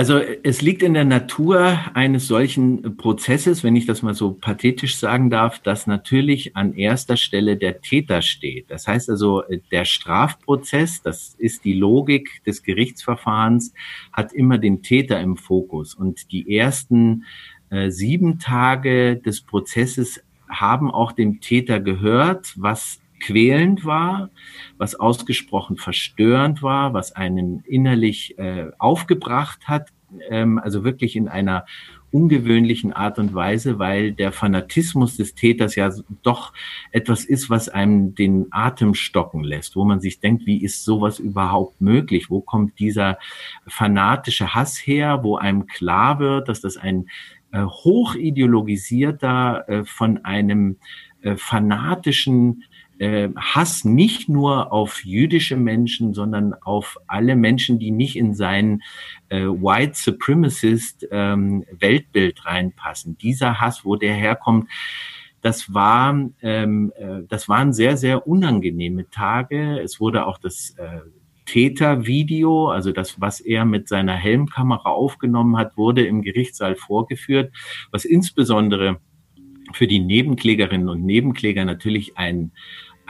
Also es liegt in der Natur eines solchen Prozesses, wenn ich das mal so pathetisch sagen darf, dass natürlich an erster Stelle der Täter steht. Das heißt also, der Strafprozess, das ist die Logik des Gerichtsverfahrens, hat immer den Täter im Fokus. Und die ersten äh, sieben Tage des Prozesses haben auch dem Täter gehört, was quälend war, was ausgesprochen verstörend war, was einen innerlich äh, aufgebracht hat, ähm, also wirklich in einer ungewöhnlichen Art und Weise, weil der Fanatismus des Täters ja doch etwas ist, was einem den Atem stocken lässt, wo man sich denkt, wie ist sowas überhaupt möglich? Wo kommt dieser fanatische Hass her, wo einem klar wird, dass das ein äh, hochideologisierter, äh, von einem äh, fanatischen Hass nicht nur auf jüdische Menschen, sondern auf alle Menschen, die nicht in sein äh, White Supremacist ähm, Weltbild reinpassen. Dieser Hass, wo der herkommt, das war, ähm, äh, das waren sehr, sehr unangenehme Tage. Es wurde auch das äh, Tätervideo, also das, was er mit seiner Helmkamera aufgenommen hat, wurde im Gerichtssaal vorgeführt, was insbesondere für die Nebenklägerinnen und Nebenkläger natürlich ein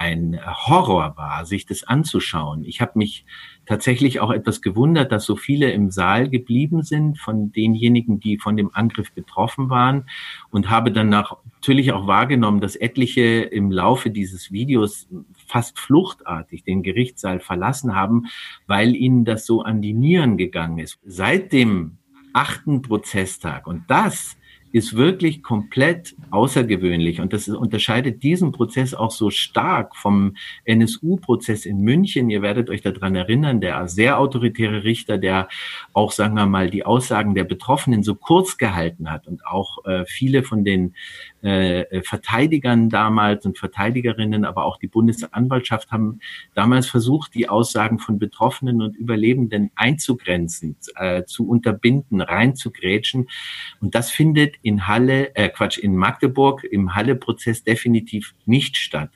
ein Horror war, sich das anzuschauen. Ich habe mich tatsächlich auch etwas gewundert, dass so viele im Saal geblieben sind von denjenigen, die von dem Angriff betroffen waren und habe dann natürlich auch wahrgenommen, dass etliche im Laufe dieses Videos fast fluchtartig den Gerichtssaal verlassen haben, weil ihnen das so an die Nieren gegangen ist. Seit dem achten Prozesstag und das ist wirklich komplett außergewöhnlich und das unterscheidet diesen Prozess auch so stark vom NSU-Prozess in München. Ihr werdet euch daran erinnern, der sehr autoritäre Richter, der auch, sagen wir mal, die Aussagen der Betroffenen so kurz gehalten hat und auch äh, viele von den äh, äh, Verteidigern damals und Verteidigerinnen, aber auch die Bundesanwaltschaft haben damals versucht, die Aussagen von Betroffenen und Überlebenden einzugrenzen, äh, zu unterbinden, reinzugrätschen. Und das findet in Halle, äh, Quatsch, in Magdeburg im Halle-Prozess definitiv nicht statt.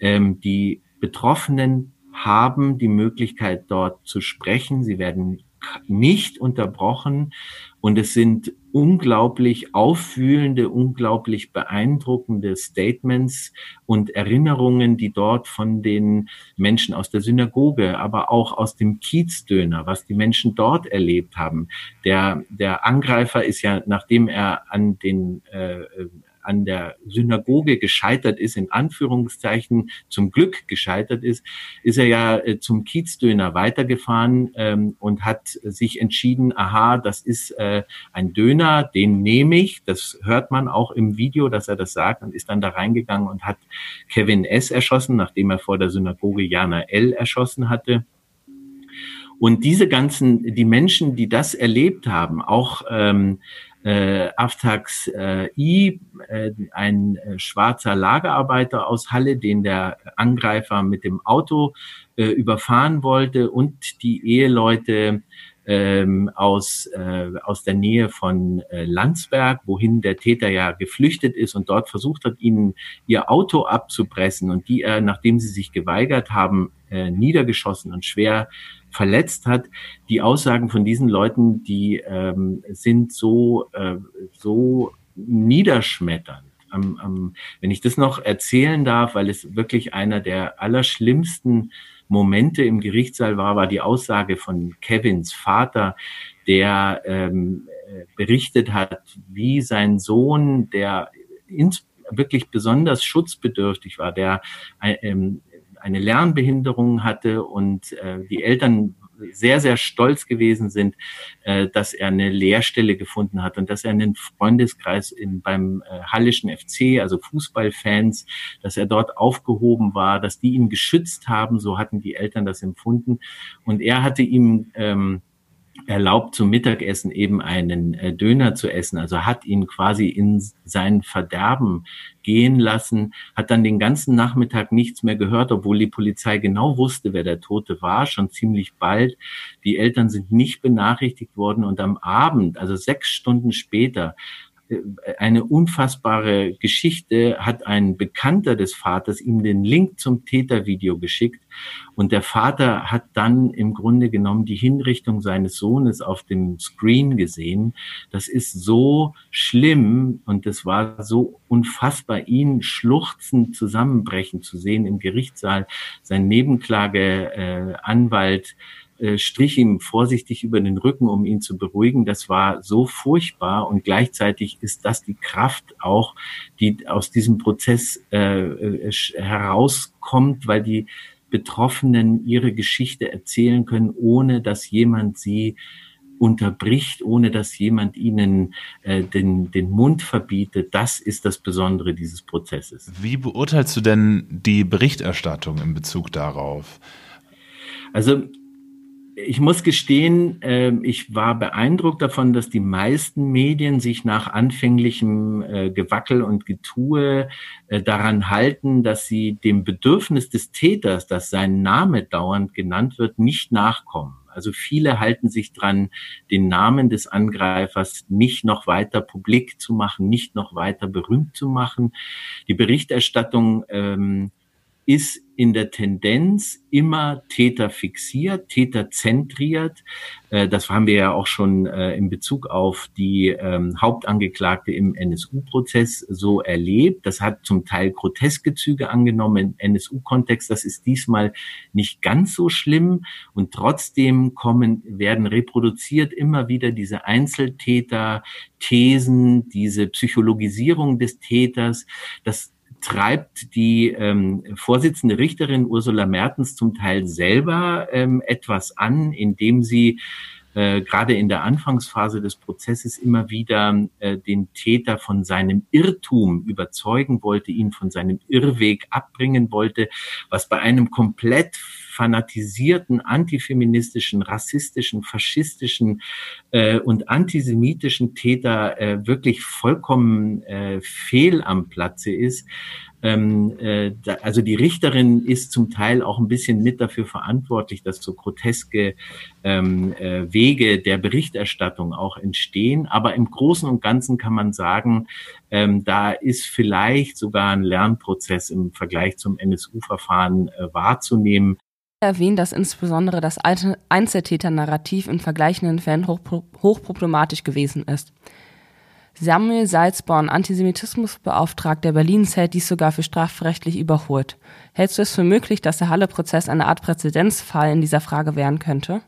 Ähm, die Betroffenen haben die Möglichkeit, dort zu sprechen. Sie werden nicht unterbrochen und es sind unglaublich auffühlende, unglaublich beeindruckende Statements und Erinnerungen, die dort von den Menschen aus der Synagoge, aber auch aus dem Kiezdöner, was die Menschen dort erlebt haben. Der, der Angreifer ist ja, nachdem er an den äh, an der Synagoge gescheitert ist, in Anführungszeichen zum Glück gescheitert ist, ist er ja äh, zum Kiezdöner weitergefahren ähm, und hat sich entschieden, aha, das ist äh, ein Döner, den nehme ich. Das hört man auch im Video, dass er das sagt und ist dann da reingegangen und hat Kevin S. erschossen, nachdem er vor der Synagoge Jana L. erschossen hatte. Und diese ganzen, die Menschen, die das erlebt haben, auch ähm, äh, Aftax äh, I, äh, ein äh, schwarzer Lagerarbeiter aus Halle, den der Angreifer mit dem Auto äh, überfahren wollte und die Eheleute ähm, aus, äh, aus der Nähe von äh, Landsberg, wohin der Täter ja geflüchtet ist und dort versucht hat, ihnen ihr Auto abzupressen und die er, nachdem sie sich geweigert haben, äh, niedergeschossen und schwer verletzt hat. Die Aussagen von diesen Leuten, die ähm, sind so, äh, so niederschmetternd. Am, am, wenn ich das noch erzählen darf, weil es wirklich einer der allerschlimmsten Momente im Gerichtssaal war, war die Aussage von Kevins Vater, der ähm, berichtet hat, wie sein Sohn, der ins, wirklich besonders schutzbedürftig war, der ähm, eine Lernbehinderung hatte und äh, die Eltern sehr, sehr stolz gewesen sind, äh, dass er eine Lehrstelle gefunden hat und dass er einen Freundeskreis in, beim äh, Hallischen FC, also Fußballfans, dass er dort aufgehoben war, dass die ihn geschützt haben, so hatten die Eltern das empfunden. Und er hatte ihm ähm, erlaubt, zum Mittagessen eben einen äh, Döner zu essen. Also hat ihn quasi in sein Verderben gehen lassen, hat dann den ganzen Nachmittag nichts mehr gehört, obwohl die Polizei genau wusste, wer der Tote war, schon ziemlich bald. Die Eltern sind nicht benachrichtigt worden und am Abend, also sechs Stunden später, eine unfassbare Geschichte hat ein Bekannter des Vaters ihm den Link zum Tätervideo geschickt und der Vater hat dann im Grunde genommen die Hinrichtung seines Sohnes auf dem Screen gesehen. Das ist so schlimm und es war so unfassbar, ihn schluchzend zusammenbrechen zu sehen im Gerichtssaal. Sein Nebenklageanwalt äh, strich ihm vorsichtig über den Rücken, um ihn zu beruhigen. Das war so furchtbar und gleichzeitig ist das die Kraft auch, die aus diesem Prozess äh, äh herauskommt, weil die Betroffenen ihre Geschichte erzählen können, ohne dass jemand sie unterbricht, ohne dass jemand ihnen äh, den, den Mund verbietet. Das ist das Besondere dieses Prozesses. Wie beurteilst du denn die Berichterstattung in Bezug darauf? Also ich muss gestehen, äh, ich war beeindruckt davon, dass die meisten Medien sich nach anfänglichem äh, Gewackel und Getue äh, daran halten, dass sie dem Bedürfnis des Täters, dass sein Name dauernd genannt wird, nicht nachkommen. Also viele halten sich dran, den Namen des Angreifers nicht noch weiter publik zu machen, nicht noch weiter berühmt zu machen. Die Berichterstattung ähm, ist in der Tendenz immer Täter fixiert, Täter zentriert. Äh, das haben wir ja auch schon äh, in Bezug auf die ähm, Hauptangeklagte im NSU-Prozess so erlebt. Das hat zum Teil groteske Züge angenommen im NSU-Kontext. Das ist diesmal nicht ganz so schlimm. Und trotzdem kommen, werden reproduziert immer wieder diese Einzeltäter, Thesen, diese Psychologisierung des Täters. Das treibt die ähm, Vorsitzende Richterin Ursula Mertens zum Teil selber ähm, etwas an, indem sie äh, gerade in der Anfangsphase des Prozesses immer wieder äh, den Täter von seinem Irrtum überzeugen wollte, ihn von seinem Irrweg abbringen wollte, was bei einem komplett fanatisierten, antifeministischen, rassistischen, faschistischen äh, und antisemitischen Täter äh, wirklich vollkommen äh, fehl am Platze ist. Ähm, äh, da, also die Richterin ist zum Teil auch ein bisschen mit dafür verantwortlich, dass so groteske ähm, äh, Wege der Berichterstattung auch entstehen. Aber im Großen und Ganzen kann man sagen, ähm, da ist vielleicht sogar ein Lernprozess im Vergleich zum NSU-Verfahren äh, wahrzunehmen. Erwähnt, dass insbesondere das Einzeltäter-Narrativ in vergleichenden Fällen hochproblematisch gewesen ist. Samuel Salzborn, Antisemitismusbeauftragter Berlins, hält dies sogar für strafrechtlich überholt. Hältst du es für möglich, dass der Halle-Prozess eine Art Präzedenzfall in dieser Frage werden könnte?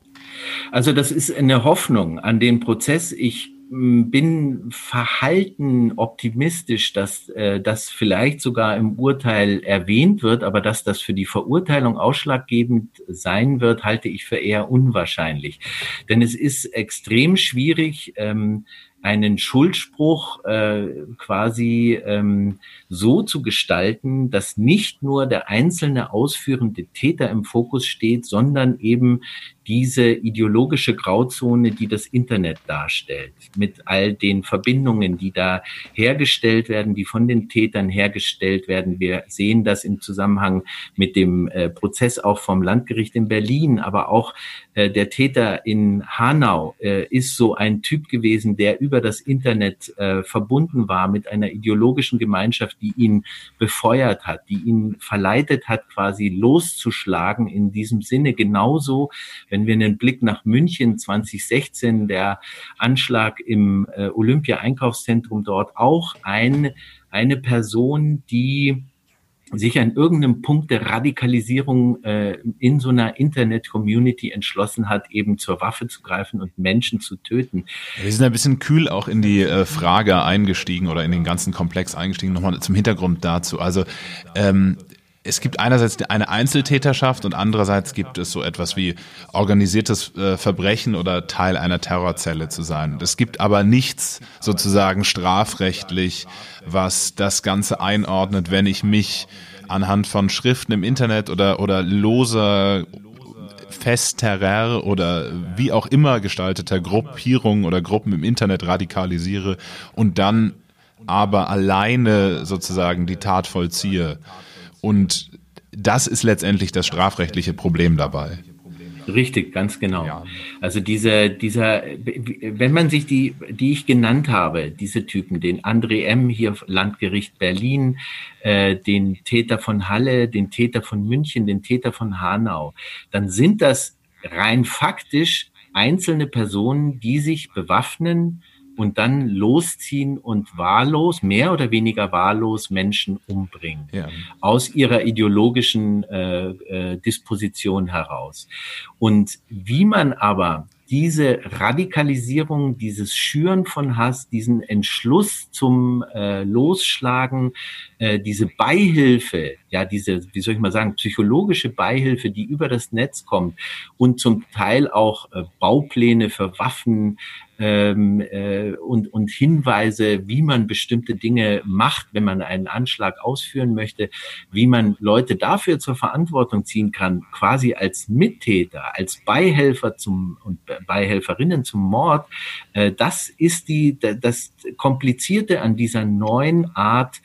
Also das ist eine Hoffnung an den Prozess. Ich bin verhalten optimistisch, dass äh, das vielleicht sogar im Urteil erwähnt wird, aber dass das für die Verurteilung ausschlaggebend sein wird, halte ich für eher unwahrscheinlich. Denn es ist extrem schwierig, ähm, einen Schuldspruch äh, quasi ähm, so zu gestalten, dass nicht nur der einzelne ausführende Täter im Fokus steht, sondern eben diese ideologische Grauzone, die das Internet darstellt, mit all den Verbindungen, die da hergestellt werden, die von den Tätern hergestellt werden. Wir sehen das im Zusammenhang mit dem äh, Prozess auch vom Landgericht in Berlin, aber auch äh, der Täter in Hanau äh, ist so ein Typ gewesen, der über das Internet äh, verbunden war mit einer ideologischen Gemeinschaft, die ihn befeuert hat, die ihn verleitet hat, quasi loszuschlagen in diesem Sinne. Genauso, wenn wir einen Blick nach München 2016, der Anschlag im äh, Olympia-Einkaufszentrum dort auch ein, eine Person, die sich an irgendeinem Punkt der Radikalisierung äh, in so einer Internet-Community entschlossen hat, eben zur Waffe zu greifen und Menschen zu töten. Wir sind ein bisschen kühl auch in die äh, Frage eingestiegen oder in den ganzen Komplex eingestiegen. Nochmal zum Hintergrund dazu. Also ähm, es gibt einerseits eine Einzeltäterschaft und andererseits gibt es so etwas wie organisiertes äh, Verbrechen oder Teil einer Terrorzelle zu sein. Es gibt aber nichts sozusagen strafrechtlich, was das Ganze einordnet, wenn ich mich anhand von Schriften im Internet oder, oder loser festerer oder wie auch immer gestalteter Gruppierungen oder Gruppen im Internet radikalisiere und dann aber alleine sozusagen die Tat vollziehe. Und das ist letztendlich das strafrechtliche Problem dabei. Richtig, ganz genau. Ja. Also dieser, dieser, wenn man sich die, die ich genannt habe, diese Typen, den André M. hier Landgericht Berlin, äh, den Täter von Halle, den Täter von München, den Täter von Hanau, dann sind das rein faktisch einzelne Personen, die sich bewaffnen, und dann losziehen und wahllos, mehr oder weniger wahllos Menschen umbringen. Ja. Aus ihrer ideologischen äh, äh, Disposition heraus. Und wie man aber diese Radikalisierung, dieses Schüren von Hass, diesen Entschluss zum äh, Losschlagen, äh, diese Beihilfe, ja, diese, wie soll ich mal sagen, psychologische Beihilfe, die über das Netz kommt und zum Teil auch äh, Baupläne für Waffen, ähm, äh, und, und Hinweise, wie man bestimmte Dinge macht, wenn man einen Anschlag ausführen möchte, wie man Leute dafür zur Verantwortung ziehen kann, quasi als Mittäter, als Beihelfer zum und Beihelferinnen zum Mord. Äh, das ist die, das Komplizierte an dieser neuen Art,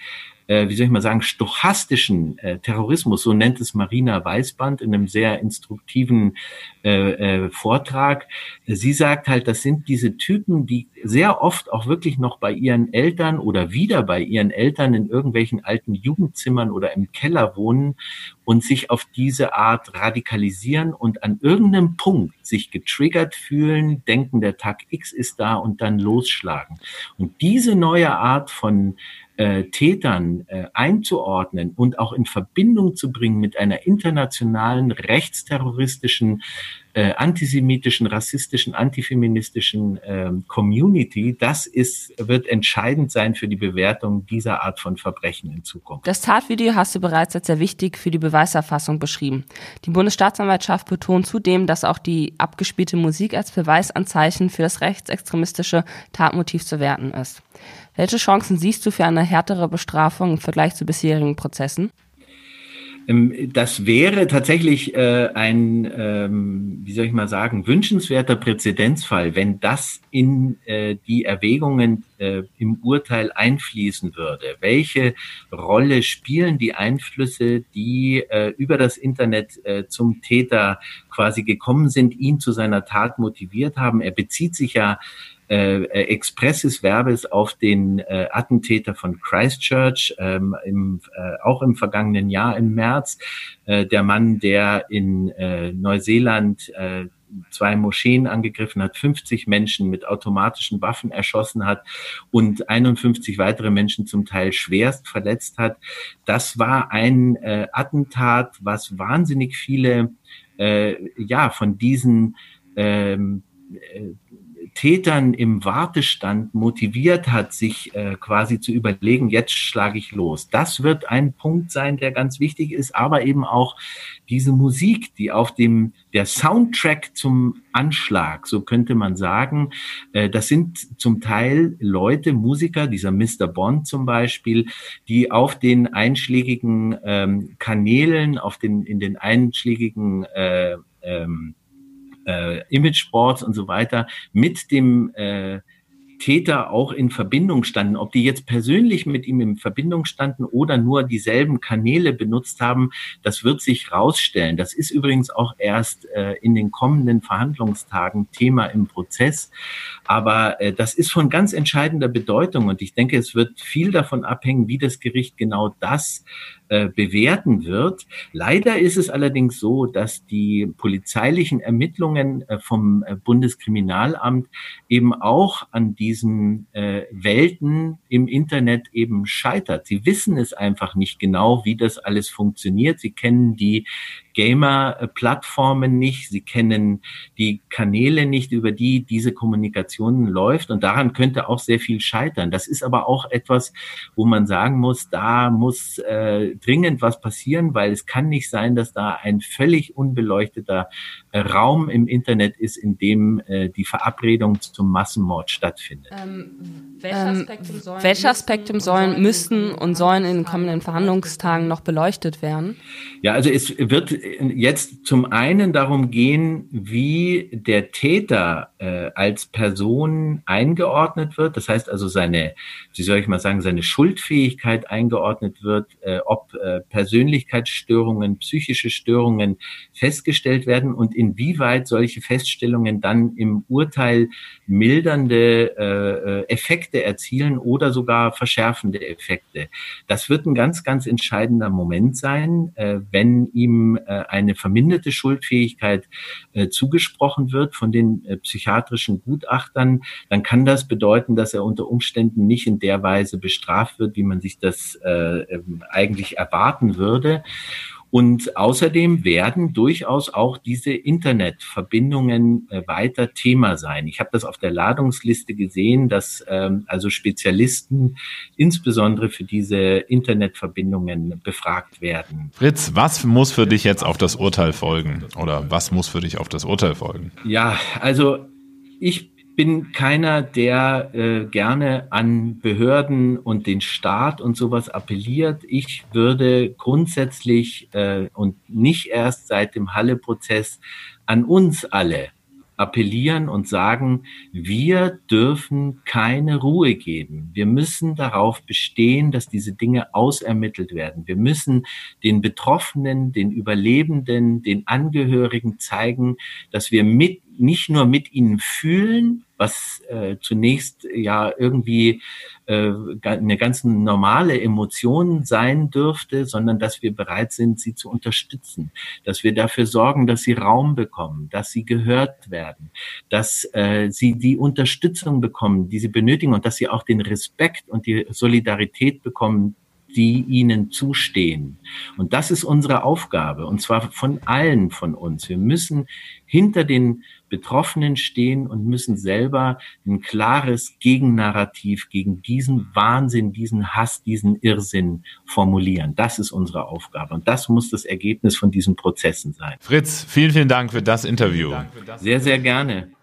äh, wie soll ich mal sagen, stochastischen äh, Terrorismus, so nennt es Marina Weißband in einem sehr instruktiven äh, äh, Vortrag. Sie sagt halt, das sind diese Typen, die sehr oft auch wirklich noch bei ihren Eltern oder wieder bei ihren Eltern in irgendwelchen alten Jugendzimmern oder im Keller wohnen und sich auf diese Art radikalisieren und an irgendeinem Punkt sich getriggert fühlen, denken, der Tag X ist da und dann losschlagen. Und diese neue Art von äh, Tätern äh, einzuordnen und auch in Verbindung zu bringen mit einer internationalen rechtsterroristischen, äh, antisemitischen, rassistischen, antifeministischen äh, Community, das ist, wird entscheidend sein für die Bewertung dieser Art von Verbrechen in Zukunft. Das Tatvideo hast du bereits als sehr wichtig für die Beweiserfassung beschrieben. Die Bundesstaatsanwaltschaft betont zudem, dass auch die abgespielte Musik als Beweisanzeichen für das rechtsextremistische Tatmotiv zu werten ist. Welche Chancen siehst du für eine härtere Bestrafung im Vergleich zu bisherigen Prozessen? Ähm, das wäre tatsächlich äh, ein, ähm, wie soll ich mal sagen, wünschenswerter Präzedenzfall, wenn das in äh, die Erwägungen äh, im Urteil einfließen würde. Welche Rolle spielen die Einflüsse, die über das Internet zum Täter quasi gekommen sind, ihn zu seiner Tat motiviert haben? Er bezieht sich ja äh, expresses Verbes auf den äh, Attentäter von Christchurch, ähm, im, äh, auch im vergangenen Jahr im März. Äh, der Mann, der in äh, Neuseeland äh, zwei Moscheen angegriffen hat, 50 Menschen mit automatischen Waffen erschossen hat und 51 weitere Menschen zum Teil schwerst verletzt hat. Das war ein äh, Attentat, was wahnsinnig viele äh, ja von diesen ähm, äh, Tätern im Wartestand motiviert hat, sich äh, quasi zu überlegen, jetzt schlage ich los. Das wird ein Punkt sein, der ganz wichtig ist, aber eben auch diese Musik, die auf dem, der Soundtrack zum Anschlag, so könnte man sagen, äh, das sind zum Teil Leute, Musiker, dieser Mr. Bond zum Beispiel, die auf den einschlägigen ähm, Kanälen, auf den, in den einschlägigen äh, ähm, äh, Imageboards und so weiter mit dem äh, Täter auch in Verbindung standen. Ob die jetzt persönlich mit ihm in Verbindung standen oder nur dieselben Kanäle benutzt haben, das wird sich rausstellen. Das ist übrigens auch erst äh, in den kommenden Verhandlungstagen Thema im Prozess. Aber äh, das ist von ganz entscheidender Bedeutung und ich denke, es wird viel davon abhängen, wie das Gericht genau das äh, bewerten wird. Leider ist es allerdings so, dass die polizeilichen Ermittlungen äh, vom äh, Bundeskriminalamt eben auch an diesen äh, Welten im Internet eben scheitert. Sie wissen es einfach nicht genau, wie das alles funktioniert. Sie kennen die Gamer-Plattformen nicht, sie kennen die Kanäle nicht, über die diese Kommunikation läuft und daran könnte auch sehr viel scheitern. Das ist aber auch etwas, wo man sagen muss, da muss äh, dringend was passieren, weil es kann nicht sein, dass da ein völlig unbeleuchteter äh, Raum im Internet ist, in dem äh, die Verabredung zum Massenmord stattfindet. Ähm, welche Aspekte im sollen, müssten und sollen in den kommenden Verhandlungstagen noch beleuchtet werden? Ja, also es wird jetzt zum einen darum gehen, wie der Täter äh, als Person eingeordnet wird. Das heißt also seine, wie soll ich mal sagen, seine Schuldfähigkeit eingeordnet wird, äh, ob äh, Persönlichkeitsstörungen, psychische Störungen festgestellt werden und inwieweit solche Feststellungen dann im Urteil mildernde äh, äh Effekte erzielen oder sogar verschärfende Effekte. Das wird ein ganz, ganz entscheidender Moment sein, äh, wenn ihm äh, eine verminderte Schuldfähigkeit äh, zugesprochen wird von den äh, psychiatrischen Gutachtern, dann kann das bedeuten, dass er unter Umständen nicht in der Weise bestraft wird, wie man sich das äh, ähm, eigentlich erwarten würde. Und außerdem werden durchaus auch diese Internetverbindungen äh, weiter Thema sein. Ich habe das auf der Ladungsliste gesehen, dass ähm, also Spezialisten insbesondere für diese Internetverbindungen befragt werden. Fritz, was muss für dich jetzt auf das Urteil folgen? Oder was muss für dich auf das Urteil folgen? Ja, also ich bin keiner, der äh, gerne an Behörden und den Staat und sowas appelliert. Ich würde grundsätzlich äh, und nicht erst seit dem Halle-Prozess an uns alle appellieren und sagen, wir dürfen keine Ruhe geben. Wir müssen darauf bestehen, dass diese Dinge ausermittelt werden. Wir müssen den Betroffenen, den Überlebenden, den Angehörigen zeigen, dass wir mit, nicht nur mit ihnen fühlen, was äh, zunächst ja irgendwie äh, eine ganz normale Emotion sein dürfte, sondern dass wir bereit sind, sie zu unterstützen, dass wir dafür sorgen, dass sie Raum bekommen, dass sie gehört werden, dass äh, sie die Unterstützung bekommen, die sie benötigen und dass sie auch den Respekt und die Solidarität bekommen, die ihnen zustehen. Und das ist unsere Aufgabe, und zwar von allen von uns. Wir müssen hinter den Betroffenen stehen und müssen selber ein klares Gegennarrativ gegen diesen Wahnsinn, diesen Hass, diesen Irrsinn formulieren. Das ist unsere Aufgabe und das muss das Ergebnis von diesen Prozessen sein. Fritz, vielen, vielen Dank für das Interview. Sehr, sehr gerne.